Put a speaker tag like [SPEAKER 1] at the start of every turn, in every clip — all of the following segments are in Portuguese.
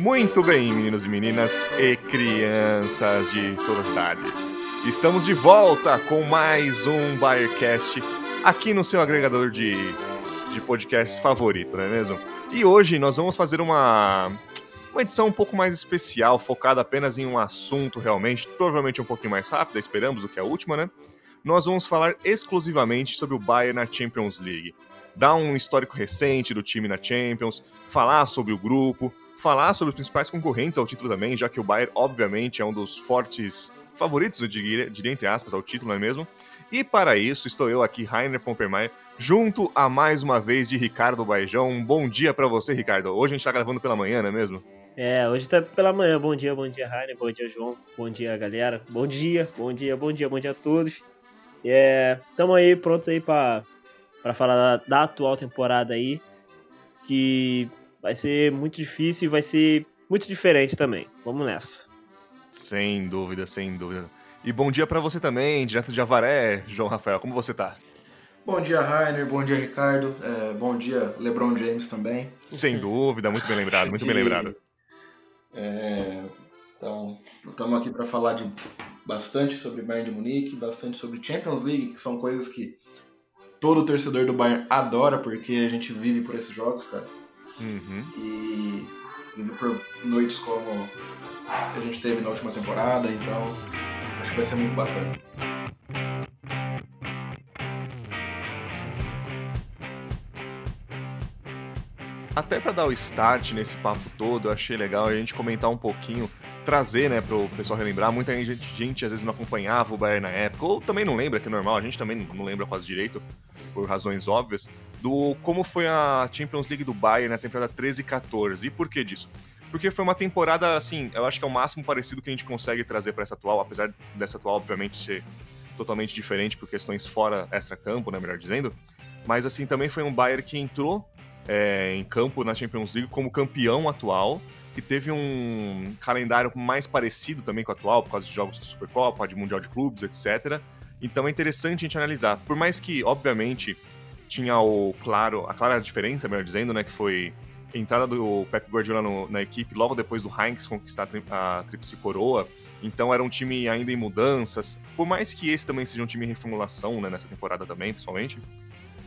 [SPEAKER 1] Muito bem, meninos e meninas e crianças de todas as idades. Estamos de volta com mais um Bayercast aqui no seu agregador de, de podcasts favorito, não é mesmo? E hoje nós vamos fazer uma, uma edição um pouco mais especial, focada apenas em um assunto realmente, provavelmente um pouquinho mais rápida, esperamos, do que a última, né? Nós vamos falar exclusivamente sobre o Bayern na Champions League. Dar um histórico recente do time na Champions, falar sobre o grupo, falar sobre os principais concorrentes ao título também, já que o Bayern, obviamente, é um dos fortes favoritos, eu diria, diria entre aspas, ao título, não é mesmo? E para isso, estou eu aqui, Rainer Pompermeier, junto a mais uma vez de Ricardo Baijão. Um bom dia para você, Ricardo. Hoje a gente está gravando pela manhã, não é mesmo?
[SPEAKER 2] É, hoje tá pela manhã. Bom dia, bom dia, Rainer. Bom dia, João. Bom dia, galera. Bom dia, bom dia, bom dia, bom dia a todos. É, tamo aí prontos aí para falar da, da atual temporada aí, que vai ser muito difícil e vai ser muito diferente também. Vamos nessa.
[SPEAKER 1] Sem dúvida, sem dúvida. E bom dia para você também, direto de Avaré, João Rafael. Como você tá?
[SPEAKER 3] Bom dia, Rainer. Bom dia, Ricardo. É, bom dia, LeBron James também.
[SPEAKER 1] Sem dúvida, muito bem lembrado, muito bem lembrado.
[SPEAKER 3] É, então, estamos aqui para falar de bastante sobre Bayern de Munique, bastante sobre Champions League, que são coisas que todo torcedor do Bayern adora, porque a gente vive por esses jogos, cara.
[SPEAKER 1] Uhum.
[SPEAKER 3] E vive por noites como a gente teve na última temporada, então acho que vai ser muito bacana.
[SPEAKER 1] Até para dar o start nesse papo todo, eu achei legal a gente comentar um pouquinho, trazer, né, pro pessoal relembrar. Muita gente, gente às vezes não acompanhava o Bayern na época, ou também não lembra, que é normal, a gente também não lembra quase direito, por razões óbvias, do como foi a Champions League do Bayern na temporada 13 e 14. E por que disso? Porque foi uma temporada, assim, eu acho que é o máximo parecido que a gente consegue trazer para essa atual, apesar dessa atual, obviamente, ser totalmente diferente por questões fora extra-campo, né, melhor dizendo. Mas, assim, também foi um Bayern que entrou é, em campo na Champions League como campeão atual, que teve um calendário mais parecido também com o atual, por causa de jogos de Supercopa, de Mundial de Clubes, etc. Então é interessante a gente analisar. Por mais que, obviamente, tinha o claro, a clara diferença, melhor dizendo, né, que foi a entrada do Pep Guardiola no, na equipe logo depois do Heinz conquistar a Tríplice Coroa. Então era um time ainda em mudanças. Por mais que esse também seja um time em reformulação, né, nessa temporada também, pessoalmente,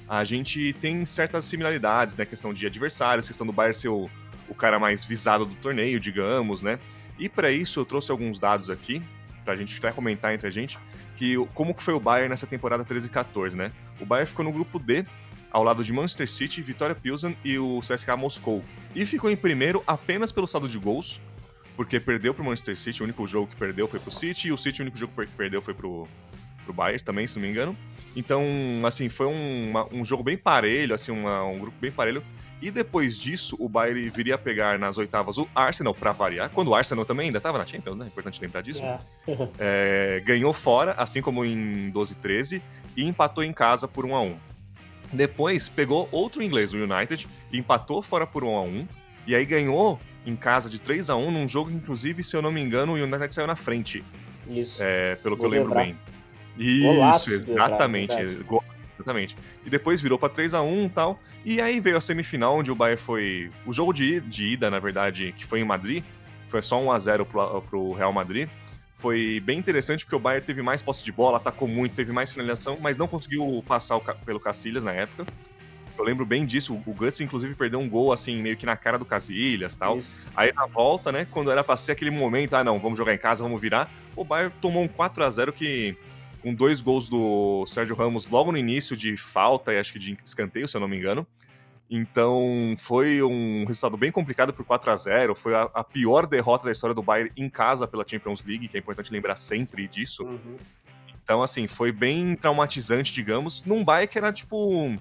[SPEAKER 1] a gente tem certas similaridades, né, questão de adversários, questão do Bayern ser o, o cara mais visado do torneio, digamos, né? E para isso eu trouxe alguns dados aqui, pra gente até comentar entre a gente, que como que foi o Bayern nessa temporada 13 e 14, né? O Bayern ficou no grupo D, ao lado de Manchester City, Vitória Pilsen e o CSKA Moscou. E ficou em primeiro apenas pelo saldo de gols, porque perdeu pro Manchester City, o único jogo que perdeu foi pro City, e o City o único jogo que perdeu foi pro, pro Bayern também, se não me engano. Então, assim, foi um, uma, um jogo bem parelho, assim, uma, um grupo bem parelho. E depois disso, o Bayern viria a pegar nas oitavas o Arsenal, para variar. Quando o Arsenal também ainda estava na Champions, né? Importante lembrar disso.
[SPEAKER 2] É.
[SPEAKER 1] É, ganhou fora, assim como em 12 13, e empatou em casa por 1 a 1 Depois pegou outro inglês, o United, e empatou fora por 1 a 1 E aí ganhou em casa de 3 a 1 num jogo que, inclusive, se eu não me engano, o United saiu na frente.
[SPEAKER 2] Isso.
[SPEAKER 1] É, pelo que
[SPEAKER 2] Vou
[SPEAKER 1] eu lembro
[SPEAKER 2] lembrar.
[SPEAKER 1] bem. Isso,
[SPEAKER 2] Golaço
[SPEAKER 1] exatamente. Gol- Exatamente. E depois virou pra 3 a 1 e tal. E aí veio a semifinal, onde o Bayern foi. O jogo de, de ida, na verdade, que foi em Madrid, foi só 1 a 0 pro, pro Real Madrid. Foi bem interessante porque o Bayern teve mais posse de bola, atacou muito, teve mais finalização, mas não conseguiu passar o pelo Cacilhas na época. Eu lembro bem disso. O Guts, inclusive, perdeu um gol, assim, meio que na cara do Casillas tal.
[SPEAKER 2] Isso.
[SPEAKER 1] Aí na volta, né, quando era pra ser aquele momento, ah não, vamos jogar em casa, vamos virar, o Bayern tomou um 4 a 0 que com dois gols do Sérgio Ramos logo no início de falta e acho que de escanteio, se eu não me engano. Então foi um resultado bem complicado por 4 a 0 foi a, a pior derrota da história do Bayern em casa pela Champions League, que é importante lembrar sempre disso.
[SPEAKER 2] Uhum.
[SPEAKER 1] Então, assim, foi bem traumatizante, digamos, num Bayern que era, tipo...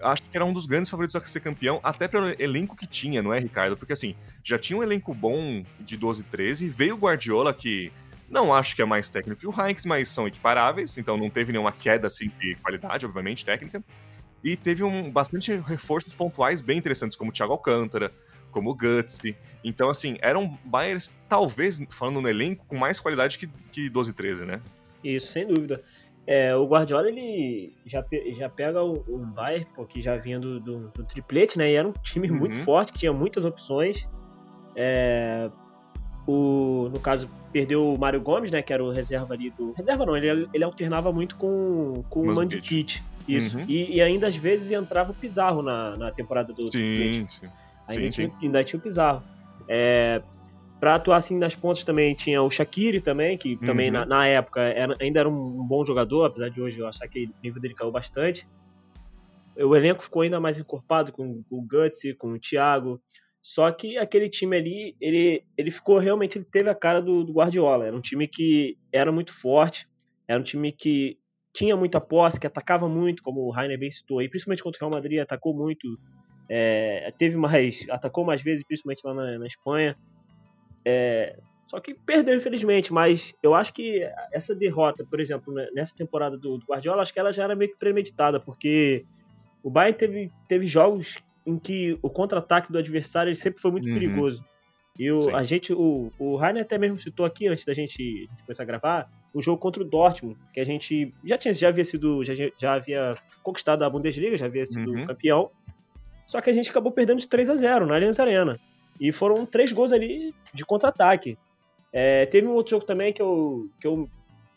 [SPEAKER 1] Acho que era um dos grandes favoritos a ser campeão, até pelo elenco que tinha, não é, Ricardo? Porque, assim, já tinha um elenco bom de 12 e 13, veio o Guardiola, que não acho que é mais técnico que o Heinz, mas são equiparáveis, então não teve nenhuma queda, assim, de qualidade, obviamente, técnica. E teve um, bastante reforços pontuais bem interessantes, como o Thiago Alcântara, como o Gutsy. Então, assim, eram Bayerns, talvez, falando no elenco, com mais qualidade que, que 12 e 13, né?
[SPEAKER 2] Isso, sem dúvida. É, o Guardiola, ele já, já pega um, um Bayern, pô, que já vinha do, do, do, triplete, né? E era um time uhum. muito forte, que tinha muitas opções. É, o, no caso, perdeu o Mário Gomes, né? Que era o reserva ali do. Reserva não, ele, ele alternava muito com, com o Mandzukic. Isso. Uhum. E, e, ainda às vezes entrava o Pizarro na, na temporada do.
[SPEAKER 1] Sim, sim.
[SPEAKER 2] Ainda,
[SPEAKER 1] sim,
[SPEAKER 2] tinha, sim. ainda tinha o Pizarro. É, Pra atuar assim nas pontas também tinha o Shaqiri também, que também uhum. na, na, época era, ainda era um, bom jogador, apesar de hoje eu achar que o nível dele caiu bastante. O elenco ficou ainda mais encorpado com, com o Guts, com o Thiago. Só que aquele time ali, ele, ele ficou realmente, ele teve a cara do, do Guardiola. Era um time que era muito forte, era um time que tinha muita posse, que atacava muito, como o Rainer bem citou, e principalmente contra o Real Madrid, atacou muito. É, teve mais, atacou mais vezes, principalmente lá na, na Espanha. É, só que perdeu, infelizmente, mas eu acho que essa derrota, por exemplo, né, nessa temporada do, do Guardiola, acho que ela já era meio que premeditada, porque o Bayern teve, teve jogos em que o contra-ataque do adversário ele sempre foi muito uhum. perigoso. E o, a gente, o, o Rainer até mesmo citou aqui, antes da gente começar a gravar, o jogo contra o Dortmund, que a gente já tinha já havia sido, já, já havia conquistado a Bundesliga, já havia sido uhum. campeão. Só que a gente acabou perdendo de 3 a 0 na Allianz Arena. E foram três gols ali de contra-ataque. É, teve um outro jogo também que eu, que eu,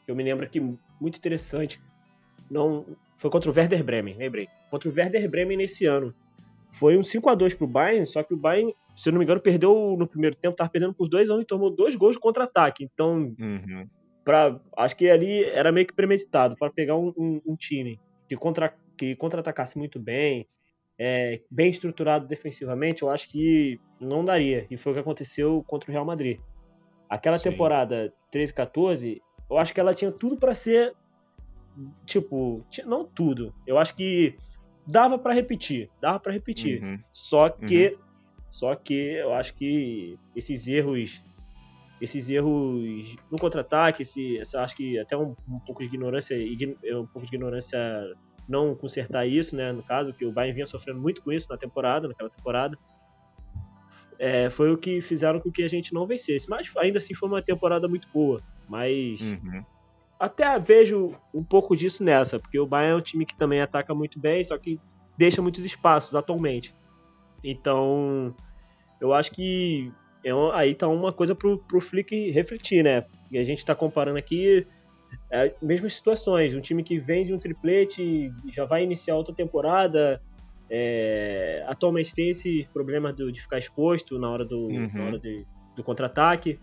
[SPEAKER 2] que eu me lembro aqui muito interessante. Não, foi contra o Werder Bremen, lembrei. Contra o Werder Bremen nesse ano. Foi um 5 a 2 pro Bayern, só que o Bayern, se eu não me engano, perdeu no primeiro tempo, tava perdendo por 2 a 1 e tomou dois gols de contra-ataque. Então, uhum. Pra, acho que ali era meio que premeditado para pegar um, um, um, time que contra que contra-atacasse muito bem, é, bem estruturado defensivamente, eu acho que não daria. E foi o que aconteceu contra o Real Madrid. Aquela Sim. temporada 13 14, eu acho que ela tinha tudo para ser tipo, não tudo. Eu acho que dava para repetir, dava para repetir. Uhum. Só que uhum. só que eu acho que esses erros esses erros no contra-ataque, esse, essa, acho que até um, um pouco de ignorância, um pouco de ignorância não consertar isso, né? No caso, que o Bayern vinha sofrendo muito com isso na temporada, naquela temporada. É, foi o que fizeram com que a gente não vencesse. Mas ainda assim foi uma temporada muito boa. Mas uhum. Até vejo um pouco disso nessa, porque o Bayern é um time que também ataca muito bem, só que deixa muitos espaços atualmente. Então, eu acho que é, aí tá uma coisa pro, pro Flick refletir, né? E a gente tá comparando aqui é, mesmas situações, um time que vem de um triplete já vai iniciar outra temporada. É, atualmente tem esse problema do, de ficar exposto na hora do, uhum. na hora de, do contra-ataque.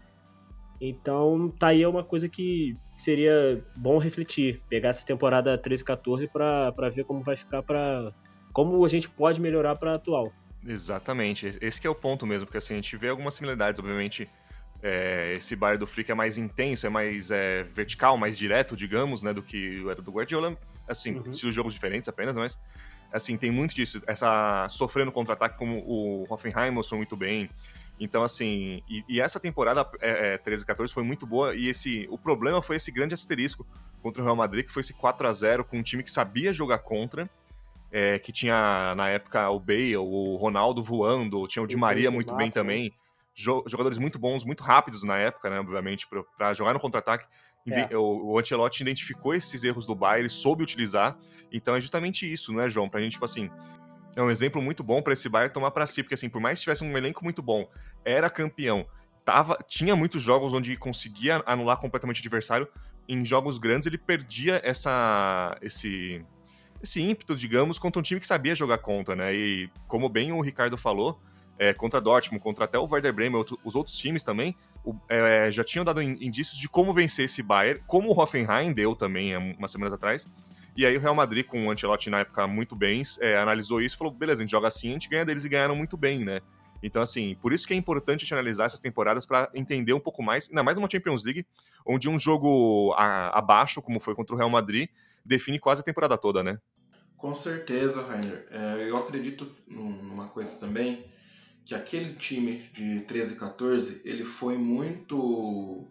[SPEAKER 2] Então, tá aí uma coisa que seria bom refletir. Pegar essa temporada 13 14 para ver como vai ficar para como a gente pode melhorar para atual.
[SPEAKER 1] Exatamente. Esse é o ponto mesmo, porque assim, a gente vê algumas similaridades, obviamente, é, esse bar do Flick é mais intenso, é mais é, vertical, mais direto, digamos, né, do que era do Guardiola. Assim, uhum. estilos jogos diferentes apenas, mas assim, tem muito disso. Essa sofrendo contra-ataque como o Hoffenheim mostrou muito bem. Então, assim, e, e essa temporada é, é, 13 14 foi muito boa e esse o problema foi esse grande asterisco contra o Real Madrid, que foi esse 4 a 0 com um time que sabia jogar contra. É, que tinha na época o Bale, o Ronaldo voando, tinha o Di Maria muito bem também jogadores muito bons, muito rápidos na época, né, obviamente, para jogar no contra-ataque. É. O, o Ancelotti identificou esses erros do Bayern, soube utilizar. Então é justamente isso, né, João? Pra gente, tipo assim, é um exemplo muito bom para esse Bayern tomar para si, porque assim, por mais que tivesse um elenco muito bom, era campeão, tava, tinha muitos jogos onde conseguia anular completamente o adversário. Em jogos grandes ele perdia essa esse esse ímpeto, digamos, contra um time que sabia jogar contra, né? E como bem o Ricardo falou, é, contra Dortmund, contra até o Werder Bremen, outro, os outros times também, o, é, já tinham dado indícios de como vencer esse Bayern, como o Hoffenheim deu também umas semanas atrás. E aí o Real Madrid, com o Ancelotti na época muito bem, é, analisou isso e falou, beleza, a gente joga assim, a gente ganha deles e ganharam muito bem, né? Então, assim, por isso que é importante a gente analisar essas temporadas para entender um pouco mais, ainda mais uma Champions League, onde um jogo a, abaixo, como foi contra o Real Madrid, define quase a temporada toda, né?
[SPEAKER 3] Com certeza, Rainer. É, eu acredito numa coisa também, que aquele time de 13 e 14 ele foi muito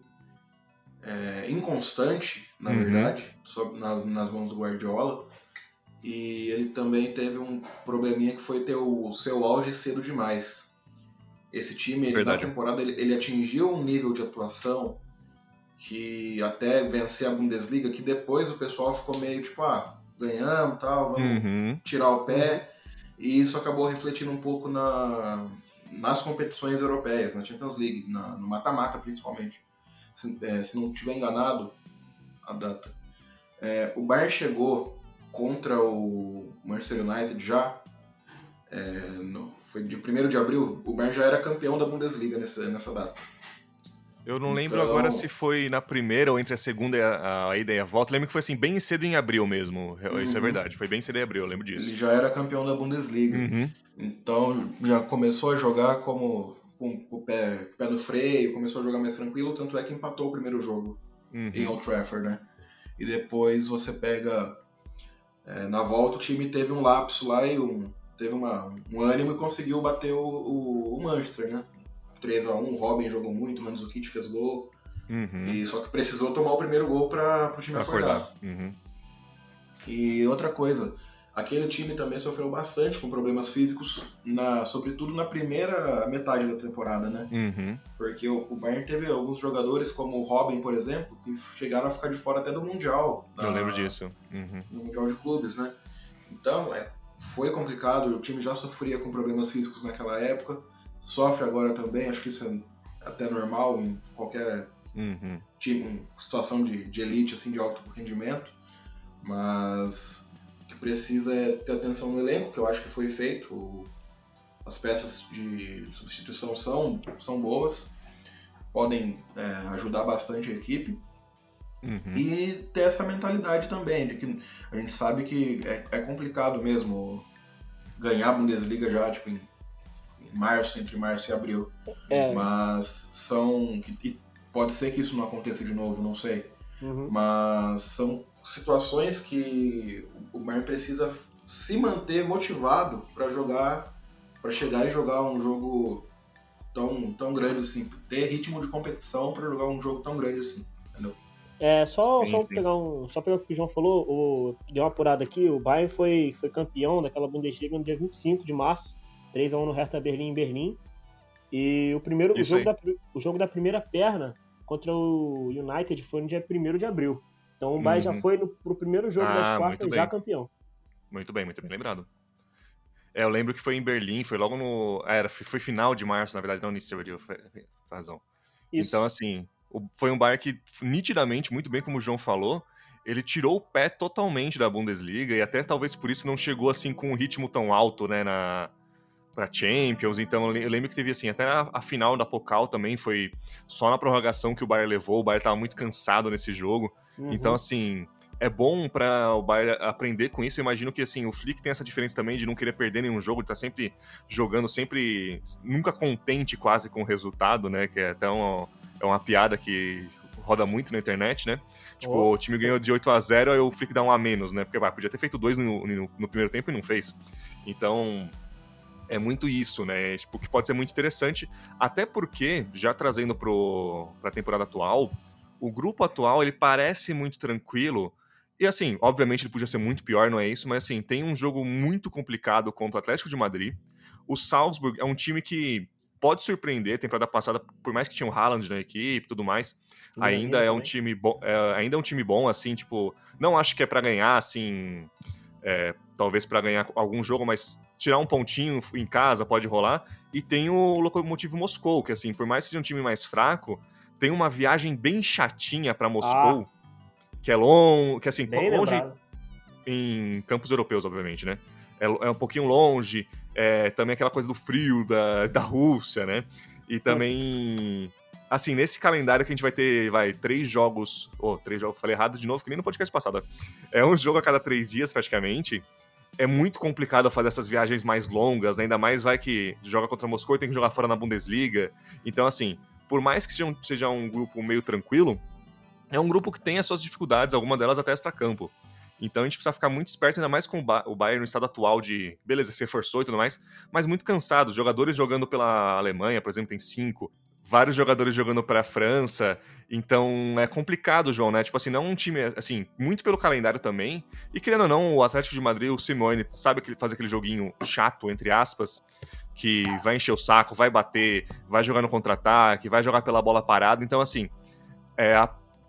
[SPEAKER 3] é, inconstante, na uhum. verdade, nas, nas mãos do Guardiola. E ele também teve um probleminha que foi ter o, o seu auge cedo demais. Esse time, ele, na temporada, ele, ele atingiu um nível de atuação que até vencer a Bundesliga, que depois o pessoal ficou meio tipo, ah, ganhamos tal, vamos uhum. tirar o pé. E isso acabou refletindo um pouco na, nas competições europeias, na Champions League, na, no mata-mata principalmente. Se, é, se, não tiver enganado a data. É, o Bayern chegou contra o Manchester United já, é, no, foi de 1 de abril, o Bayern já era campeão da Bundesliga nessa, nessa data.
[SPEAKER 1] Eu não lembro então... agora se foi na primeira ou entre a segunda e a, a ida e a volta. Eu lembro que foi assim, bem cedo em abril mesmo. Uhum. Isso é uhum. verdade. Foi bem cedo em abril, eu lembro disso.
[SPEAKER 3] Ele já era campeão da Bundesliga. Uhum. Então já começou a jogar como com, com, o pé, com o pé no freio, começou a jogar mais tranquilo, tanto é que empatou o primeiro jogo uhum. em Old Trafford, né? E depois você pega. É, na volta o time teve um lapso lá e um, teve uma, um ânimo e conseguiu bater o, o, o Manchester, né? 3 a 1 o Robin jogou muito, o Mandzukic fez gol. Uhum. E só que precisou tomar o primeiro gol para o time acordar. acordar. Uhum. E outra coisa, aquele time também sofreu bastante com problemas físicos, na, sobretudo na primeira metade da temporada, né? Uhum. Porque o, o, Bayern teve alguns jogadores, como o Robin, por exemplo, que chegaram a ficar de fora até do Mundial.
[SPEAKER 1] Da, Eu lembro disso.
[SPEAKER 3] Uhum. No Mundial de Clubes, né? Então, é, foi complicado, o time já sofria com problemas físicos naquela época sofre agora também, acho que isso é até normal em qualquer uhum. time, situação de, de elite, assim, de alto rendimento, mas precisa é ter atenção no elenco, que eu acho que foi feito. As peças de substituição são, são boas, podem é, ajudar bastante a equipe. Uhum. E ter essa mentalidade também, de que a gente sabe que é, é complicado mesmo ganhar a Bundesliga já tipo, em março, entre março e abril. É. Mas são. E pode ser que isso não aconteça de novo, não sei. Uhum. Mas são situações que o Bayern precisa se manter motivado para jogar, para chegar e jogar um jogo tão, tão grande assim, ter ritmo de competição para jogar um jogo tão grande assim, entendeu?
[SPEAKER 2] É, só, sim, só sim. pegar um. Só pegar o que o João falou, o, deu uma apurada aqui, o Bayern foi, foi campeão daquela Bundesliga no dia 25 de março 3 a 1 no Hertha Berlim em Berlim. E o primeiro o jogo, da, o jogo da primeira perna contra o United foi no dia 1 de abril. Então o Bayern uhum. já foi no, pro primeiro jogo ah, das quartas já campeão.
[SPEAKER 1] Muito bem, muito bem lembrado. É, eu lembro que foi em Berlim, foi logo no. Ah, era, foi final de março, na verdade, não início de abril, foi, razão. Isso. Então, assim, foi um Bayern que, nitidamente, muito bem como o João falou, ele tirou o pé totalmente da Bundesliga e até talvez por isso não chegou assim com um ritmo tão alto, né, na, para Champions, então eu lembro que teve assim, até a, a, final da Pokal também foi só na prorrogação que o Bayern levou, o Bayern tava muito cansado nesse jogo. Uhum. Então assim, é bom para o Bayern aprender com isso. Eu imagino que assim, o Flick tem essa diferença também de não querer perder nenhum jogo, de tá sempre jogando, sempre nunca contente quase com o resultado, né, que é até uma, é uma piada que roda muito na internet, né? Tipo, oh. o time ganhou de 8 a 0 aí o Flick dá um a menos, né? Porque vai, podia ter feito dois no, no, no primeiro tempo e não fez. Então, é muito isso, né? Tipo, que pode ser muito interessante, até porque, já trazendo para a temporada atual, o grupo atual ele parece muito tranquilo. E assim, obviamente ele podia ser muito pior, não é isso, mas assim, tem um jogo muito complicado contra o Atlético de Madrid. O Salzburg é um time que pode surpreender. Temporada passada, por mais que tinha o Haaland na equipe e tudo mais, ainda é um time bom, é, ainda é um time bom, assim, tipo, não acho que é para ganhar, assim, é, talvez para ganhar algum jogo, mas tirar um pontinho em casa pode rolar. E tem o Lokomotiv Moscou, que assim, por mais que seja um time mais fraco, tem uma viagem bem chatinha para Moscou, ah. que é longe, que assim, bem longe lembrado. em campos europeus, obviamente, né? É, é um pouquinho longe, é, também aquela coisa do frio da, da Rússia, né? E também assim, nesse calendário que a gente vai ter, vai, três jogos. Ou, oh, três jogos, falei errado de novo, que nem no podcast passado. É um jogo a cada três dias, praticamente. É muito complicado fazer essas viagens mais longas, né? ainda mais vai que joga contra Moscou e tem que jogar fora na Bundesliga. Então, assim, por mais que seja um, seja um grupo meio tranquilo, é um grupo que tem as suas dificuldades, alguma delas até extra-campo. Então a gente precisa ficar muito esperto, ainda mais com o Bayern no estado atual de, beleza, se reforçou e tudo mais, mas muito cansado. Jogadores jogando pela Alemanha, por exemplo, tem cinco vários jogadores jogando para a França. Então é complicado, João, né? Tipo assim, não é um time, assim, muito pelo calendário também. E querendo ou não, o Atlético de Madrid, o Simone, sabe que fazer aquele joguinho chato, entre aspas, que vai encher o saco, vai bater, vai jogar no contra-ataque, vai jogar pela bola parada. Então, assim, é,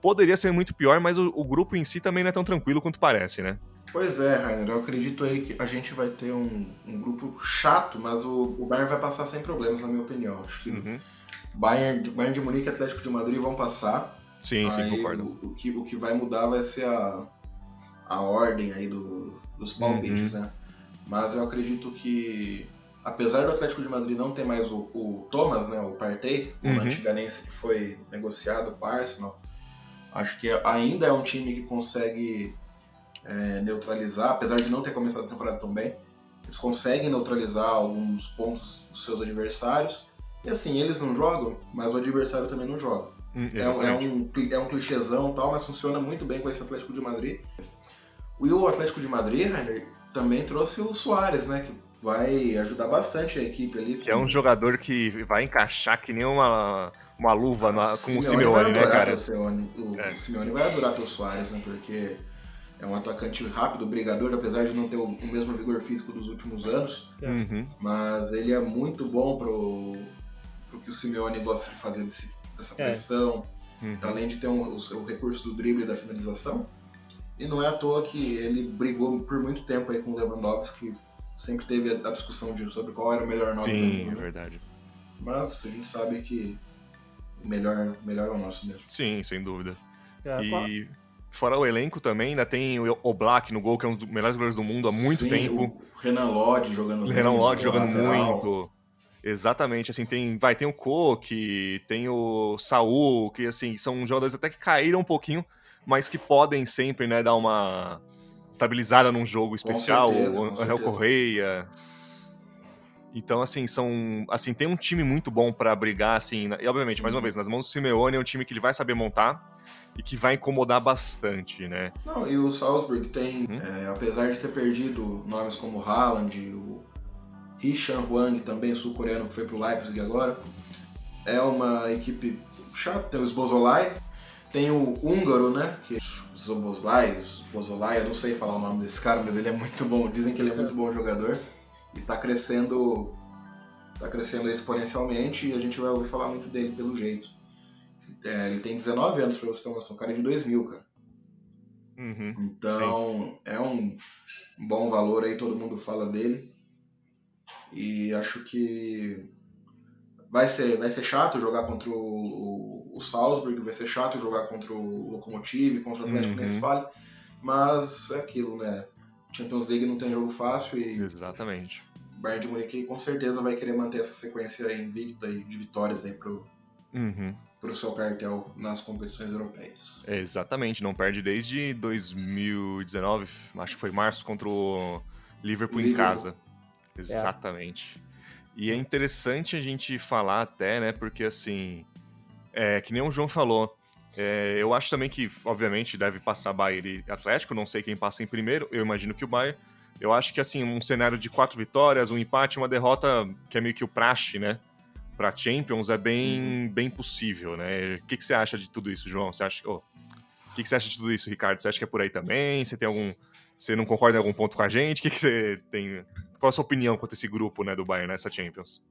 [SPEAKER 1] poderia ser muito pior, mas o, o, grupo em si também não é tão tranquilo quanto parece, né?
[SPEAKER 3] Pois é, Rainer, eu acredito aí que a gente vai ter um, um grupo chato, mas o, o, Bayern vai passar sem problemas, na minha opinião. Acho que uhum. Bayern, Bayern de Munique e Atlético de Madrid vão passar.
[SPEAKER 1] Sim, aí sim, concordo.
[SPEAKER 3] O, o, que, o que vai mudar vai ser a, a ordem aí do, dos palpites, uhum. né? Mas eu acredito que, apesar do Atlético de Madrid não ter mais o, o Thomas, né, o Partey, uhum. o antiganense que foi negociado com o Arsenal, acho que ainda é um time que consegue é, neutralizar, apesar de não ter começado a temporada tão bem, eles conseguem neutralizar alguns pontos dos seus adversários. E assim, eles não jogam, mas o adversário também não joga. Hum, é, é, um, é um clichêzão e tal, mas funciona muito bem com esse Atlético de Madrid. E o Atlético de Madrid, Rainer, também trouxe o Soares, né? Que vai ajudar bastante a equipe ali.
[SPEAKER 1] Que é um jogador que vai encaixar que nem uma, uma luva ah, na, com o Simeone, né, cara?
[SPEAKER 3] O Simeone, o, é. o Simeone vai adorar o Soares, né? Porque é um atacante rápido, brigador, apesar de não ter o, o mesmo vigor físico dos últimos anos.
[SPEAKER 1] É. Uhum.
[SPEAKER 3] Mas ele é muito bom pro, pro que o Simeone gosta de fazer desse, dessa é. pressão. Uhum. Além de ter um, o, o recurso do drible e da finalização. E não é à toa que ele brigou por muito tempo aí com o Lewandowski, sempre teve a discussão de, sobre qual era o melhor nome
[SPEAKER 1] Sim, do mundo. Sim, é verdade.
[SPEAKER 3] Mas a gente sabe que o melhor, melhor é o nosso mesmo.
[SPEAKER 1] Sim, sem dúvida. É, e qual... fora o elenco também, ainda tem o Black no gol, que é um dos melhores goleiros do mundo há muito
[SPEAKER 3] Sim,
[SPEAKER 1] tempo.
[SPEAKER 3] O Renan Lodge jogando muito.
[SPEAKER 1] Renan Lodge jogando lateral. muito. Exatamente, assim, tem, vai, tem o Coque, tem o Saul, que assim, são jogadores até que caíram um pouquinho, mas que podem sempre, né, dar uma estabilizada num jogo especial,
[SPEAKER 3] certeza, o
[SPEAKER 1] Angel Correia. Então, assim, são. Assim, tem um time muito bom para brigar, assim. E, obviamente, mais uma uhum. vez, nas mãos do Simeone é um time que ele vai saber montar e que vai incomodar bastante, né?
[SPEAKER 3] Não, e o Salzburg tem, hum? é, apesar de ter perdido nomes como Haaland, o Hichan Huang, também sul-coreano, que foi pro Leipzig agora, é uma equipe chata. Tem o Sbozolai, tem o húngaro, né? Que é Zoboslai, Zobozolai, eu não sei falar o nome desse cara, mas ele é muito bom. Dizem que ele é muito bom jogador. E tá crescendo. Tá crescendo exponencialmente e a gente vai ouvir falar muito dele pelo jeito. É, ele tem 19 anos, pra você ter uma noção. cara é de 2000, cara.
[SPEAKER 1] Uhum,
[SPEAKER 3] então, sim. é um bom valor aí, todo mundo fala dele. E acho que vai ser, vai ser chato jogar contra o, o, o Salzburg, vai ser chato jogar contra o Lokomotiv, contra o Atlético uhum. Westphalen, mas é aquilo, né? Champions League não tem jogo fácil e.
[SPEAKER 1] Exatamente.
[SPEAKER 3] Bayern de Munique com certeza vai querer manter essa sequência invicta e de vitórias aí pro,
[SPEAKER 1] uhum.
[SPEAKER 3] pro seu cartel nas competições europeias.
[SPEAKER 1] É, exatamente, não perde desde 2019, acho que foi março, contra o Liverpool, Liverpool. em casa. É. Exatamente. É. E é interessante a gente falar até, né? Porque assim, é, que nem o João falou, é, eu acho também que, obviamente, deve passar Bayern e Atlético, não sei quem passa em primeiro, eu imagino que o Bayern. Eu acho que, assim, um cenário de quatro vitórias, um empate, uma derrota, que é meio que o praxe, né? Pra Champions, é bem, uhum. bem possível, né? O que, que você acha de tudo isso, João? Você acha. Oh, o que, que você acha de tudo isso, Ricardo? Você acha que é por aí também? Você tem algum. Você não concorda em algum ponto com a gente? O que, que você tem qual a sua opinião quanto a esse grupo né, do Bayern nessa Champions?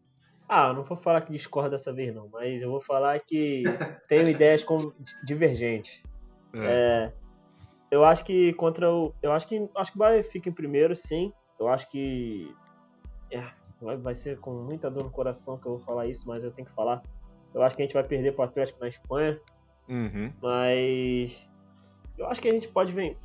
[SPEAKER 2] Ah, eu não vou falar que discordo dessa vez, não, mas eu vou falar que tenho ideias divergentes. É. É, eu acho que contra o. Eu acho que acho que o Bayern fica em primeiro, sim. Eu acho que. É, vai, vai ser com muita dor no coração que eu vou falar isso, mas eu tenho que falar. Eu acho que a gente vai perder para o Atlético na Espanha.
[SPEAKER 1] Uhum.
[SPEAKER 2] Mas. Eu acho que a gente pode ven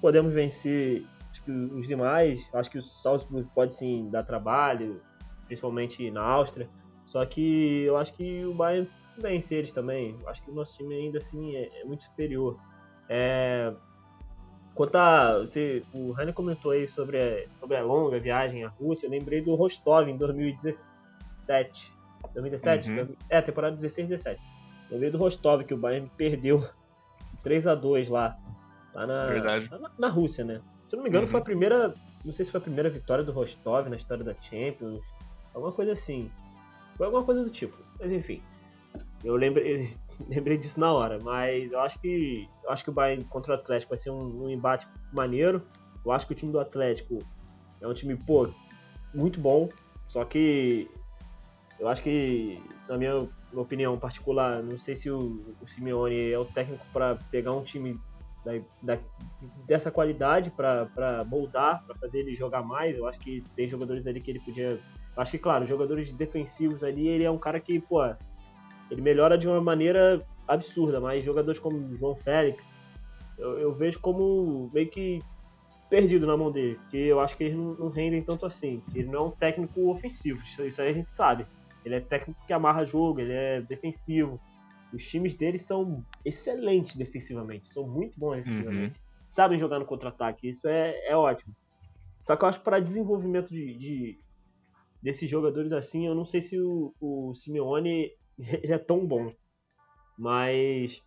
[SPEAKER 2] podemos vencer Acho que os demais, acho que o Salzburg pode sim dar trabalho, principalmente na Áustria. Só que eu acho que o Bayern vence eles também. Acho que o nosso time ainda assim é, é muito superior. É... Quanto a, você, o Rainer comentou aí sobre a, sobre a longa viagem à Rússia, eu lembrei do Rostov em 2017. 2017? Uhum. É, temporada 16 17. Lembrei do Rostov que o Bayern perdeu 3 a 2 lá. Lá na, na, na Rússia, né? Se eu não me engano, uhum. foi a uhum. primeira. Não sei se foi a primeira vitória do Rostov na história da Champions. Alguma coisa assim. Foi alguma coisa do tipo. Mas enfim. Eu lembrei, lembrei disso na hora. Mas eu acho que. Eu acho que o Bayern contra o Atlético vai ser um, um embate maneiro. Eu acho que o time do Atlético é um time, pô, muito bom. Só que eu acho que, na minha opinião particular, não sei se o, o Simeone é o técnico para pegar um time da, da, dessa qualidade para moldar, para fazer ele jogar mais. Eu acho que tem jogadores ali que ele podia. Acho que, claro, jogadores defensivos ali, ele é um cara que, pô, ele melhora de uma maneira absurda, mas jogadores como João Félix, eu, eu, vejo como meio que perdido na mão dele, porque eu acho que eles não, não rendem tanto assim. Ele não é um técnico ofensivo, isso aí a gente sabe. Ele é técnico que amarra jogo, ele é defensivo. Os times dele são excelentes defensivamente, são muito bons defensivamente. Uhum. Sabem jogar no contra-ataque, isso é, é ótimo. Só que eu acho que para desenvolvimento de, de, desses jogadores assim, eu não sei se o, o Simeone já é tão bom. Mas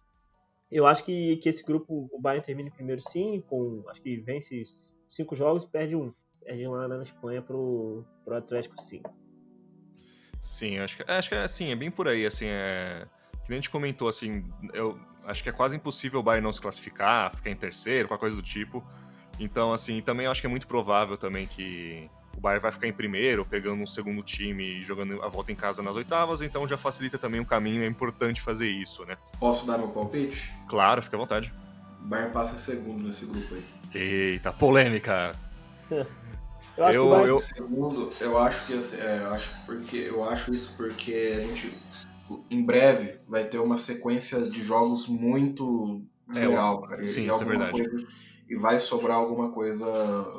[SPEAKER 2] eu acho que, que esse grupo, o Bayern termina em primeiro sim, com acho que vence cinco jogos e perde um. Perde lá na Espanha pro, pro Atlético sim.
[SPEAKER 1] Sim, acho que, acho que é assim, é bem por aí, assim, é... Que nem a gente comentou, assim, eu acho que é quase impossível o Bayern não se classificar, ficar em terceiro, qualquer coisa do tipo. Então, assim, também acho que é muito provável também que o Bayern vai ficar em primeiro, pegando um segundo time e jogando a volta em casa nas oitavas, então já facilita também o caminho, é importante fazer isso, né?
[SPEAKER 3] Posso dar meu palpite?
[SPEAKER 1] Claro, fica à vontade.
[SPEAKER 3] O Bayern passa em segundo nesse grupo aí.
[SPEAKER 1] Eita, polêmica!
[SPEAKER 3] eu acho eu, que eu... segundo, eu acho que assim, é, eu acho porque eu acho isso porque a gente em breve vai ter uma sequência de jogos muito legal,
[SPEAKER 1] cara. Sim, isso é verdade.
[SPEAKER 3] Coisa, e vai sobrar alguma coisa,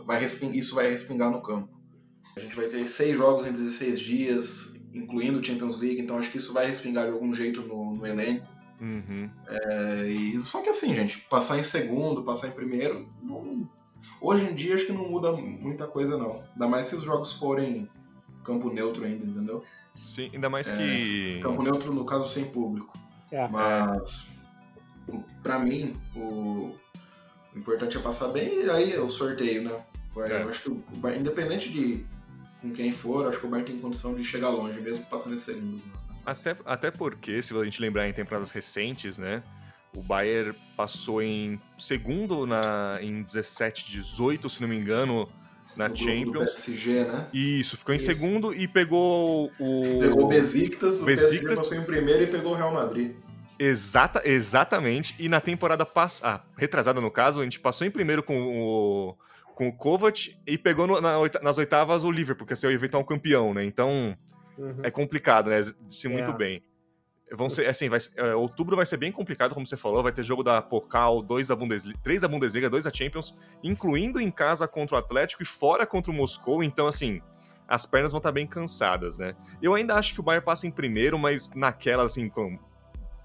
[SPEAKER 3] vai isso vai respingar no campo. A gente vai ter seis jogos em 16 dias, incluindo Champions League, então acho que isso vai respingar de algum jeito no, no elenco.
[SPEAKER 1] Uhum.
[SPEAKER 3] É, e, só que assim, gente, passar em segundo, passar em primeiro, não, hoje em dia acho que não muda muita coisa não. Ainda mais se os jogos forem campo neutro ainda, entendeu?
[SPEAKER 1] Sim, ainda mais é, que.
[SPEAKER 3] Campo neutro, no caso, sem público. É. Mas, para mim, o... o importante é passar bem e aí é o sorteio, né? É. Eu acho que, o... independente de com quem for, acho que o Bayern tem condição de chegar longe, mesmo passando em segundo.
[SPEAKER 1] Até, até porque, se a gente lembrar em temporadas recentes, né? O Bayern passou em segundo na, em 17, 18, se não me engano, na Champions.
[SPEAKER 3] PSG, né?
[SPEAKER 1] Isso, ficou Isso. em segundo e pegou o.
[SPEAKER 3] Pegou o Besiktas, o Besiktas PSG passou em primeiro e pegou o Real Madrid.
[SPEAKER 1] Exata, exatamente. E na temporada passada, ah, retrasada no caso, a gente passou em primeiro com o com o Kovac e pegou no, na, nas oitavas o Liverpool, porque ia evitar um campeão, né? Então uhum. é complicado, né? Se muito é. bem. Vão ser, assim, vai, é, outubro vai ser bem complicado, como você falou. Vai ter jogo da Pokal, dois da Bundesliga, três da Bundesliga, dois da Champions, incluindo em casa contra o Atlético e fora contra o Moscou. Então, assim, as pernas vão estar bem cansadas, né? Eu ainda acho que o Bayern passa em primeiro, mas naquela, assim, com,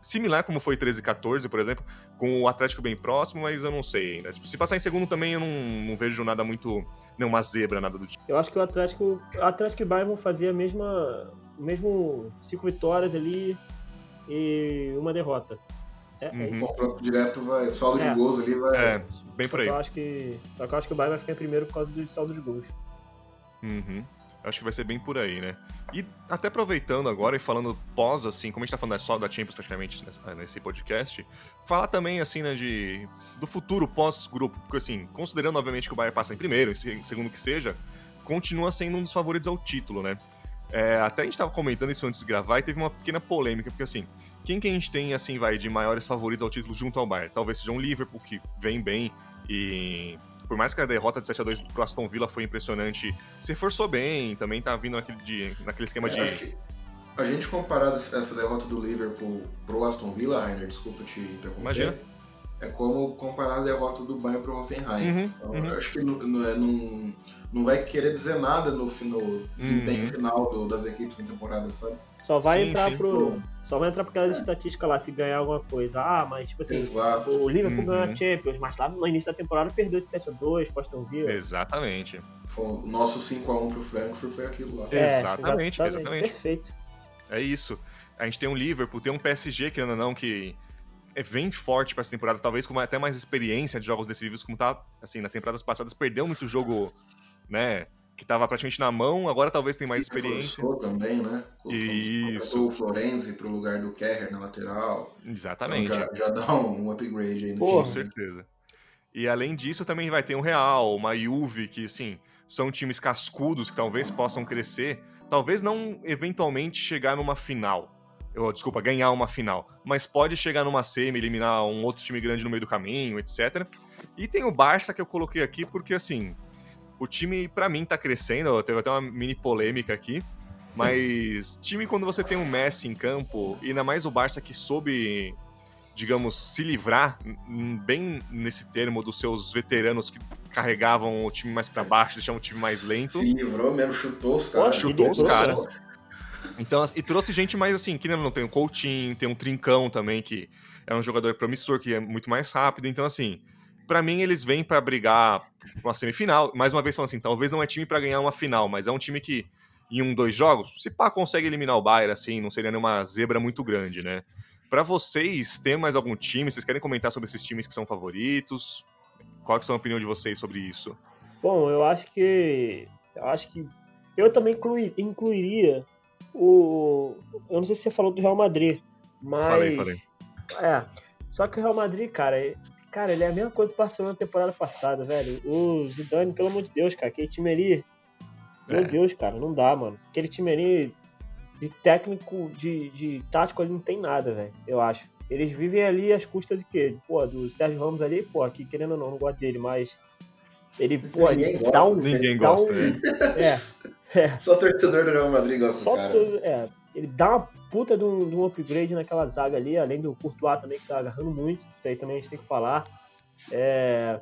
[SPEAKER 1] similar como foi 13 e 14, por exemplo, com o Atlético bem próximo, mas eu não sei ainda. Tipo, se passar em segundo também eu não, não vejo nada muito. Nenhuma zebra, nada do tipo.
[SPEAKER 2] Eu acho que o Atlético. O Atlético e o Bayern vão fazer a mesma. mesmo cinco vitórias ali e uma derrota.
[SPEAKER 3] É, é uhum. é o confronto direto vai. O saldo é. de gols ali vai.
[SPEAKER 1] É, bem por aí.
[SPEAKER 2] Eu acho que, eu acho que o Bayern vai ficar em primeiro por causa do saldo de gols.
[SPEAKER 1] Uhum. Acho que vai ser bem por aí, né? E até aproveitando agora e falando pós, assim, como a gente tá falando é só da Champions praticamente nesse podcast, falar também, assim, né, de, do futuro pós-grupo, porque, assim, considerando, obviamente, que o Bayern passa em primeiro, em segundo que seja, continua sendo um dos favoritos ao título, né? É, até a gente tava comentando isso antes de gravar e teve uma pequena polêmica, porque, assim, quem que a gente tem, assim, vai, de maiores favoritos ao título junto ao Bayern? Talvez seja um Liverpool, que vem bem e por mais que a derrota de 7x2 pro Aston Villa foi impressionante, se forçou bem, também tá vindo naquele, de, naquele esquema de.
[SPEAKER 3] A gente comparado essa derrota do Liverpool pro Aston Villa, Rainer, desculpa te interromper.
[SPEAKER 1] Imagina.
[SPEAKER 3] É como comparar a derrota do Bayern pro Hoffenheim. Uhum, então, uhum. Eu acho que não, não, é, não, não vai querer dizer nada no, no desempenho uhum. final do, das equipes em temporada, sabe?
[SPEAKER 2] Só vai sim, entrar sim, pro. Só vai entrar por causa é. estatística lá, se ganhar alguma coisa. Ah, mas tipo assim, Exato. o Liverpool uhum. ganhou a Champions, mas lá no início da temporada perdeu de 7x2 pro Aston Villa.
[SPEAKER 1] Exatamente.
[SPEAKER 3] Foi, o nosso 5x1 pro Frankfurt foi aquilo lá.
[SPEAKER 1] É, exatamente, exatamente, exatamente.
[SPEAKER 2] Perfeito.
[SPEAKER 1] É isso. A gente tem um Liverpool, tem um PSG, que ainda não, que é, vem forte para essa temporada, talvez com até mais experiência de jogos decisivos, como tá, assim, nas temporadas passadas, perdeu muito jogo, né? que estava praticamente na mão, agora talvez tenha mais experiência.
[SPEAKER 3] também, né?
[SPEAKER 1] Isso.
[SPEAKER 3] o Florenzi para o lugar do Kerr na lateral.
[SPEAKER 1] Exatamente.
[SPEAKER 3] Então já, já, dá um upgrade aí no
[SPEAKER 1] Pô, Com certeza. E além disso, também vai ter um Real, uma Juve, que, assim, são times cascudos que talvez possam crescer, talvez não eventualmente chegar numa final. Eu, desculpa, ganhar uma final. Mas pode chegar numa semi, eliminar um outro time grande no meio do caminho, etc. E tem o Barça que eu coloquei aqui porque, assim, o time, para mim, tá crescendo. Teve até uma mini polêmica aqui. Mas time, quando você tem um Messi em campo, e ainda mais o Barça que soube, digamos, se livrar, bem nesse termo, dos seus veteranos que carregavam o time mais para baixo, deixavam o time mais lento.
[SPEAKER 3] Se livrou mesmo, chutou os caras.
[SPEAKER 1] Chutou os caras. Então, e trouxe gente mais assim, que não tem um Coutinho, tem um Trincão também, que é um jogador promissor, que é muito mais rápido. Então, assim, para mim eles vêm para brigar uma semifinal. Mais uma vez falando assim, talvez não é time para ganhar uma final, mas é um time que em um, dois jogos, se pá, consegue eliminar o Bayern, assim, não seria nenhuma zebra muito grande, né? Para vocês, tem mais algum time? Vocês querem comentar sobre esses times que são favoritos? Qual que é a opinião de vocês sobre isso?
[SPEAKER 2] Bom, eu acho que. Eu acho que. Eu também inclui, incluiria o. Eu não sei se você falou do Real Madrid, mas.
[SPEAKER 1] Falei, falei.
[SPEAKER 2] É. Só que o Real Madrid, cara, cara, ele é a mesma coisa do Barcelona na temporada passada, velho. O Zidane, pelo amor de Deus, cara, aquele time ali meu é. Deus, cara, não dá, mano. Aquele time ali de técnico, de, de tático ali não tem nada, velho, eu acho. Eles vivem ali às custas de quê? Pô, do Sérgio Ramos ali, pô, aqui querendo ou não, não gosto dele, mas ele, pô,
[SPEAKER 3] Ninguém
[SPEAKER 2] ele dá um.
[SPEAKER 1] Ninguém gosta, um,
[SPEAKER 2] é. é.
[SPEAKER 3] Só torcedor do Real Madrid gosta Só do cara.
[SPEAKER 2] é, ele dá uma puta de um, de um, upgrade naquela zaga ali, além do Courtois também, que tá agarrando muito. Isso aí também a gente tem que falar. É,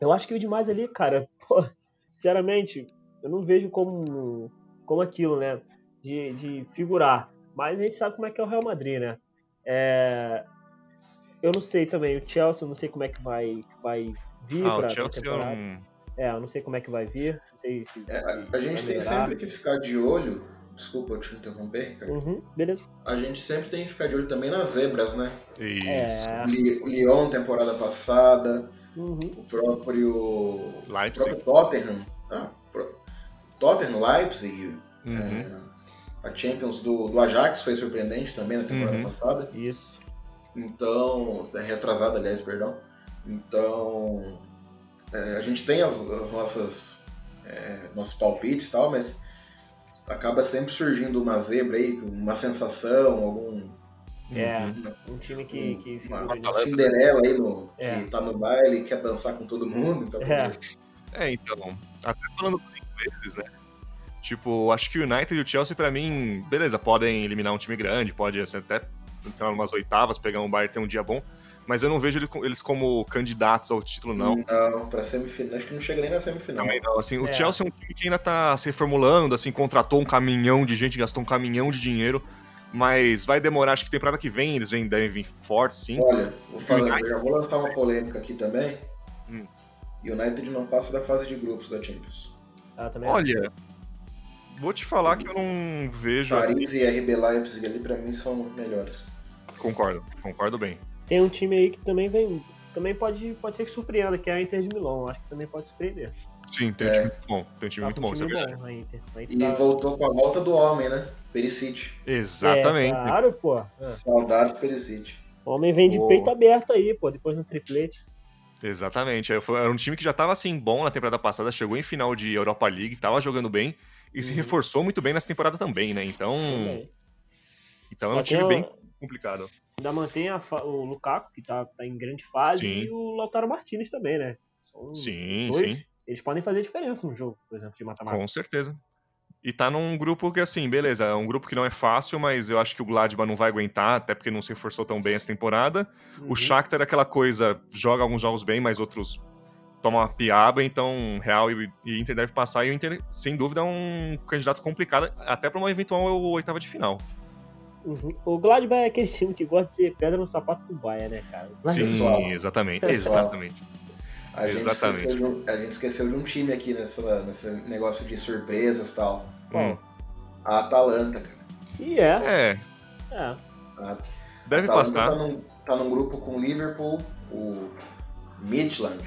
[SPEAKER 2] eu acho que o demais ali, cara, pô, sinceramente, eu não vejo como, como aquilo, né? De, de figurar. Mas a gente sabe como é que é o Real Madrid, né? É, eu não sei também, o Chelsea, eu não sei como é que vai, vai vir ah, pra, o Chelsea temporada. Um... É, eu não sei como é que vai vir. Não sei se,
[SPEAKER 3] é, se a gente tem sempre que ficar de olho. Desculpa eu te interromper, cara.
[SPEAKER 2] Uhum, beleza.
[SPEAKER 3] A gente sempre tem que ficar de olho também nas zebras, né?
[SPEAKER 1] Isso.
[SPEAKER 3] É... O Lyon temporada passada. Uhum. O próprio.
[SPEAKER 1] Leipzig.
[SPEAKER 3] O próprio Tottenham. Ah, Tottenham, Leipzig, uhum. é, a Champions do, do, Ajax foi surpreendente também na temporada uhum. passada.
[SPEAKER 2] Isso.
[SPEAKER 3] Então, é retrasada, aliás, perdão. Então, é, a gente tem as, as nossas é, nossos palpites e tal, mas acaba sempre surgindo uma zebra aí, uma sensação, algum
[SPEAKER 2] é, um time que. que
[SPEAKER 3] uma, uma Cinderela aí no, é. que tá no baile e quer dançar com todo mundo. Então,
[SPEAKER 1] é. é, então. Até falando dos vezes, né? Tipo, acho que o United e o Chelsea, para mim, beleza, podem eliminar um time grande, pode assim, até, sei lá, umas oitavas, pegar um Bayern e ter um dia bom, mas eu não vejo eles como candidatos ao título, não.
[SPEAKER 3] Não, pra semifinal, acho que não chega nem na semifinal.
[SPEAKER 1] Também não, assim, é. o Chelsea é um time que ainda tá se reformulando, assim, contratou um caminhão de gente, gastou um caminhão de dinheiro, mas vai demorar, acho que temporada que vem eles devem vir fortes, sim.
[SPEAKER 3] Olha, vou falar, eu já vou lançar uma polêmica aqui também. Hum. United não passa da fase de grupos da Champions.
[SPEAKER 2] Ah,
[SPEAKER 1] Olha, vou te falar que eu não vejo.
[SPEAKER 3] Paris e RB Leipzig ali pra mim são melhores.
[SPEAKER 1] Concordo, concordo bem.
[SPEAKER 2] Tem um time aí que também vem. Também pode, pode ser que surpreenda, que é a Inter de Milão. Acho que também pode surpreender.
[SPEAKER 1] Sim, tem é. um time muito bom. Tem um time tá muito bom, time
[SPEAKER 2] é bom, a Inter. A Inter
[SPEAKER 3] e tá... voltou com a volta do homem, né? Perisic.
[SPEAKER 1] Exatamente. É,
[SPEAKER 2] claro, pô. É.
[SPEAKER 3] Saudades Perisic.
[SPEAKER 2] O homem vem de pô. peito aberto aí, pô, depois no triplete.
[SPEAKER 1] Exatamente. Era um time que já estava assim bom na temporada passada, chegou em final de Europa League, estava jogando bem e uhum. se reforçou muito bem nessa temporada também, né? Então, então é um time bem complicado.
[SPEAKER 2] Ainda mantém a, o Lukaku, que tá, tá, em grande fase, sim. e o Lautaro Martinez também, né?
[SPEAKER 1] São sim,
[SPEAKER 2] dois,
[SPEAKER 1] sim.
[SPEAKER 2] Eles podem fazer diferença no jogo, por exemplo, de matemática.
[SPEAKER 1] Com certeza. E tá num grupo que, assim, beleza, é um grupo que não é fácil, mas eu acho que o Gladbach não vai aguentar, até porque não se reforçou tão bem essa temporada. Uhum. O Shakhtar é aquela coisa, joga alguns jogos bem, mas outros tomam uma piaba, então Real e, e Inter deve passar, e o Inter, sem dúvida, é um candidato complicado, até para uma eventual oitava de final.
[SPEAKER 2] Uhum. O Gladbach é aquele time que gosta de ser pedra no sapato do Baia, né, cara?
[SPEAKER 1] Sim, pessoal, exatamente, pessoal. exatamente.
[SPEAKER 3] A gente, Exatamente. De um, a gente esqueceu de um time aqui nessa, nesse negócio de surpresas e tal.
[SPEAKER 1] Hum.
[SPEAKER 3] A Atalanta, cara.
[SPEAKER 2] E é.
[SPEAKER 1] É.
[SPEAKER 2] é.
[SPEAKER 1] A, Deve a passar.
[SPEAKER 3] Tá num, tá num grupo com o Liverpool, o Midland.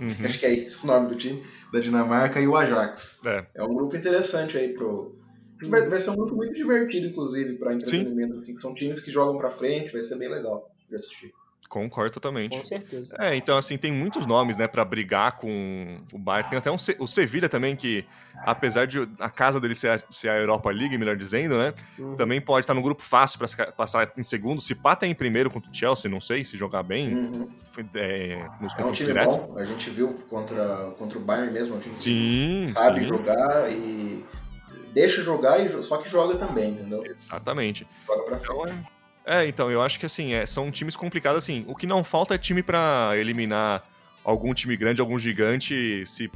[SPEAKER 3] Uhum. Acho que é esse o nome do time, da Dinamarca, e o Ajax.
[SPEAKER 1] É,
[SPEAKER 3] é um grupo interessante aí pro. Vai, vai ser um grupo muito divertido, inclusive, para entretenimento. Assim, que são times que jogam para frente, vai ser bem legal de assistir.
[SPEAKER 1] Concordo totalmente.
[SPEAKER 2] Com certeza.
[SPEAKER 1] É, então assim, tem muitos nomes, né, para brigar com o Bayern. Tem até um, o Sevilha também, que apesar de a casa dele ser a, ser a Europa League, melhor dizendo, né, uhum. também pode estar no grupo fácil para passar em segundo. Se pata em primeiro contra o Chelsea, não sei, se jogar bem,
[SPEAKER 3] uhum.
[SPEAKER 1] é,
[SPEAKER 3] nos é um time direto. bom, a gente viu contra, contra o Bayern mesmo, a gente
[SPEAKER 1] sim,
[SPEAKER 3] sabe
[SPEAKER 1] sim.
[SPEAKER 3] jogar e deixa jogar, e, só que joga também, entendeu?
[SPEAKER 1] Exatamente.
[SPEAKER 3] Joga pra frente.
[SPEAKER 1] Então, é é, então, eu acho que assim, é, são times complicados, assim. O que não falta é time para eliminar algum time grande, algum gigante, se,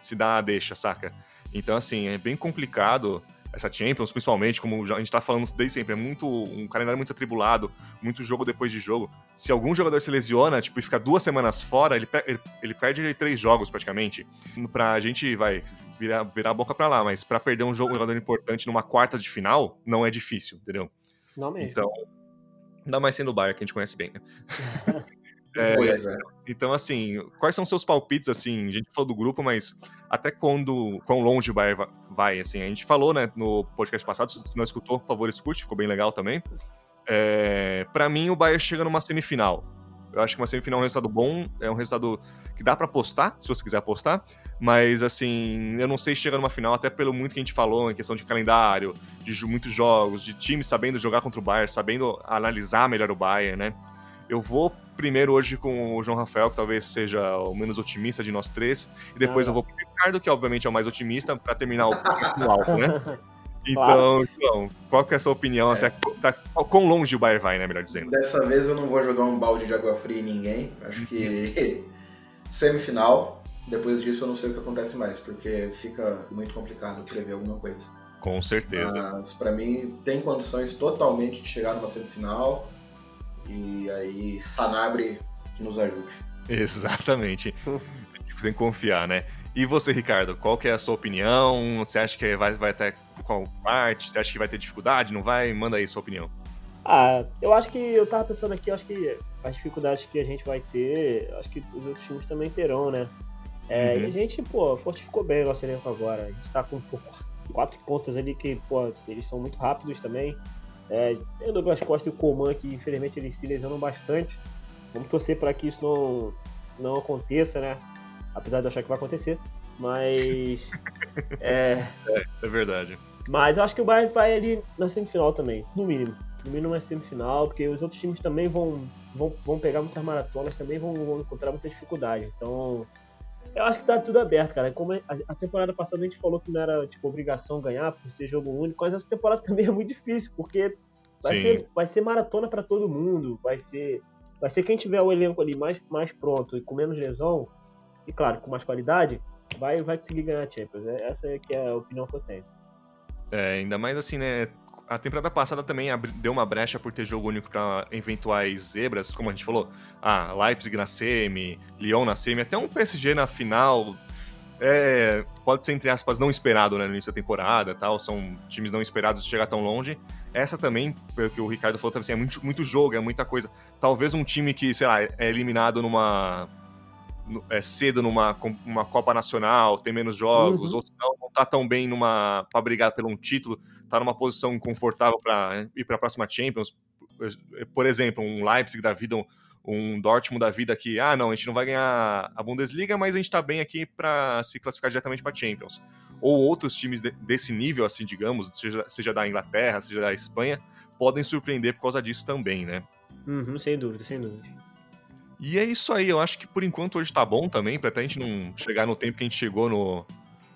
[SPEAKER 1] se dá a deixa, saca? Então, assim, é bem complicado essa Champions, principalmente, como a gente tá falando desde sempre, é muito um calendário muito atribulado, muito jogo depois de jogo. Se algum jogador se lesiona, tipo, e fica duas semanas fora, ele, ele, ele perde três jogos praticamente. Pra gente, vai, virar, virar a boca pra lá, mas pra perder um jogador importante numa quarta de final, não é difícil, entendeu?
[SPEAKER 2] Não mesmo.
[SPEAKER 1] Então, Ainda mais sendo o Bayern, que a gente conhece bem, né?
[SPEAKER 3] é, é.
[SPEAKER 1] Então, assim, quais são seus palpites, assim? A gente falou do grupo, mas até quando, quão longe o Bayern vai, assim? A gente falou, né, no podcast passado, se não escutou, por favor, escute, ficou bem legal também. É, para mim, o Bayern chega numa semifinal. Eu acho que uma semifinal é um resultado bom, é um resultado que dá para apostar, se você quiser apostar, mas assim, eu não sei se chega numa final, até pelo muito que a gente falou em questão de calendário, de muitos jogos, de times sabendo jogar contra o Bayern, sabendo analisar melhor o Bayern, né? Eu vou primeiro hoje com o João Rafael, que talvez seja o menos otimista de nós três, e depois ah, eu vou com o Ricardo, que obviamente é o mais otimista, para terminar o alto, né? Então, João, qual que é a sua opinião? É. Até tá, quão longe o Bayern vai, né? Melhor dizendo.
[SPEAKER 3] Dessa vez eu não vou jogar um balde de água fria em ninguém. Acho que semifinal. Depois disso eu não sei o que acontece mais, porque fica muito complicado prever alguma coisa.
[SPEAKER 1] Com certeza.
[SPEAKER 3] Mas pra mim tem condições totalmente de chegar numa semifinal. E aí Sanabre que nos ajude.
[SPEAKER 1] Exatamente. a gente tem que confiar, né? E você, Ricardo, qual que é a sua opinião? Você acha que vai, vai até qual parte? Você acha que vai ter dificuldade? Não vai? Manda aí sua opinião.
[SPEAKER 2] Ah, eu acho que eu tava pensando aqui, eu acho que as dificuldades que a gente vai ter, acho que os outros times também terão, né? É, uhum. E a gente, pô, fortificou bem o nosso elenco agora. A gente tá com pô, quatro pontas ali que, pô, eles são muito rápidos também. É, tem o Douglas Costa e o Coman que, infelizmente, eles se lesionam bastante. Vamos torcer para que isso não, não aconteça, né? apesar de eu achar que vai acontecer. Mas.
[SPEAKER 1] é... é. É verdade.
[SPEAKER 2] Mas eu acho que o Bayern vai ali na semifinal também, no mínimo. No mínimo é semifinal, porque os outros times também vão, vão, vão pegar muitas maratonas, também vão, vão encontrar muita dificuldade. Então, eu acho que tá tudo aberto, cara. Como a, temporada passada a gente falou que não era tipo obrigação ganhar por ser jogo único, mas essa temporada também é muito difícil, porque vai, ser, vai ser maratona para todo mundo. Vai ser, vai ser quem tiver o elenco ali mais, mais pronto e com menos lesão, e claro, com mais qualidade, vai, vai conseguir ganhar a Champions. É, essa é que é a opinião que eu tenho.
[SPEAKER 1] É, ainda mais assim, né? A temporada passada também deu uma brecha por ter jogo único para eventuais zebras, como a gente falou. Ah, Leipzig na semi, Lyon na semi, até um PSG na final. É, pode ser, entre aspas, não esperado né, no início da temporada tal. São times não esperados de chegar tão longe. Essa também, pelo que o Ricardo falou, assim, é muito, muito jogo, é muita coisa. Talvez um time que, sei lá, é eliminado numa é, cedo numa uma Copa Nacional, tem menos jogos, uhum. ou não, não tá tão bem numa para brigar por um título, tá numa posição confortável para ir para a próxima Champions. Por exemplo, um Leipzig da vida, um, um Dortmund da vida que, ah, não, a gente não vai ganhar a Bundesliga, mas a gente tá bem aqui para se classificar diretamente para Champions. Ou outros times de, desse nível, assim, digamos, seja, seja da Inglaterra, seja da Espanha, podem surpreender por causa disso também, né?
[SPEAKER 2] Uhum, sem dúvida, sem dúvida.
[SPEAKER 1] E é isso aí, eu acho que por enquanto hoje tá bom também, pra até a gente não chegar no tempo que a gente chegou no,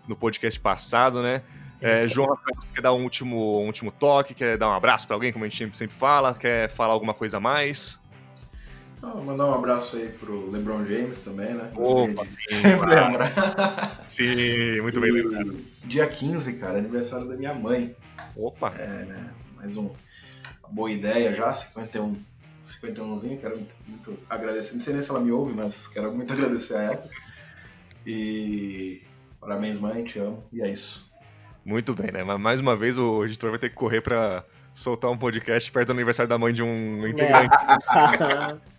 [SPEAKER 1] no podcast passado, né? É, João Rafael, você quer dar um último, um último toque? Quer dar um abraço para alguém, como a gente sempre fala? Quer falar alguma coisa a mais?
[SPEAKER 3] Não, mandar um abraço aí pro LeBron James também, né?
[SPEAKER 1] Opa, sim, sempre lembrar. Sim, muito bem lembrado.
[SPEAKER 3] Dia 15, cara, aniversário da minha mãe.
[SPEAKER 1] Opa!
[SPEAKER 3] É, né? Mais um, uma boa ideia já, 51 51zinho, quero muito agradecer. Não sei nem se ela me ouve, mas quero muito agradecer a ela. E parabéns, mãe, te amo. E é isso.
[SPEAKER 1] Muito bem, né? Mas mais uma vez o editor vai ter que correr para soltar um podcast perto do aniversário da mãe de um integrante.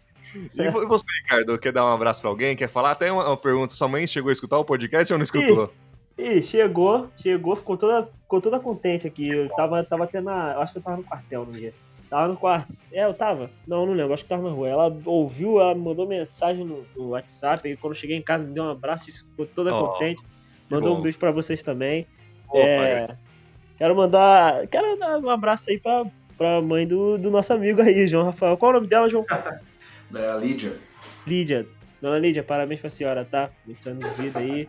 [SPEAKER 1] E você, Ricardo, quer dar um abraço para alguém? Quer falar? Até uma, pergunta: sua mãe chegou a escutar o podcast ou não escutou?
[SPEAKER 2] Ih, ih chegou, chegou, ficou toda, ficou toda contente aqui. Eu tava, tava até na. Eu acho que eu tava no quartel no dia. Tava no quarto É, eu tava? Não, não lembro, acho que tava na rua. Ela ouviu, ela mandou mensagem no, no WhatsApp, e quando eu cheguei em casa me deu um abraço e ficou toda
[SPEAKER 1] Oh,
[SPEAKER 2] contente. Mandou
[SPEAKER 1] bom.
[SPEAKER 2] um beijo pra vocês também.
[SPEAKER 1] Opa,
[SPEAKER 2] É, quero mandar. Quero dar um abraço aí pra, pra mãe do, do nosso amigo aí, João Rafael. Qual é o nome dela, João?
[SPEAKER 3] Da Lídia.
[SPEAKER 2] Lídia. Dona Lídia, parabéns pra senhora, tá? Muitos anos de vida aí.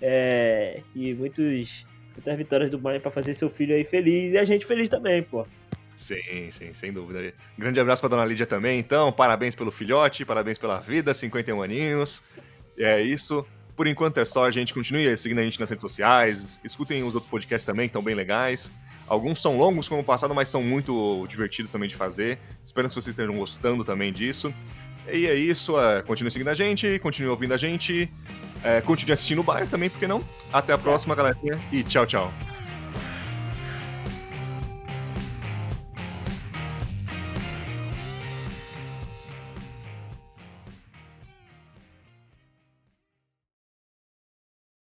[SPEAKER 2] É, e muitos, muitas vitórias do Bayern pra fazer seu filho aí feliz e a gente feliz também, pô.
[SPEAKER 1] Sim, sim, sem dúvida. Grande abraço pra dona Lídia também, então. Parabéns pelo filhote, parabéns pela vida, 51 aninhos. E é isso. Por enquanto é só, gente. Continue seguindo a gente nas redes sociais. Escutem os outros podcasts também, que estão bem legais. Alguns são longos como o passado, mas são muito divertidos também de fazer. Espero que vocês estejam gostando também disso. E é isso. é, continue seguindo a gente, continue ouvindo a gente. é, continue assistindo o Bayern também, por que não? Até a próxima, galerinha. E tchau, tchau.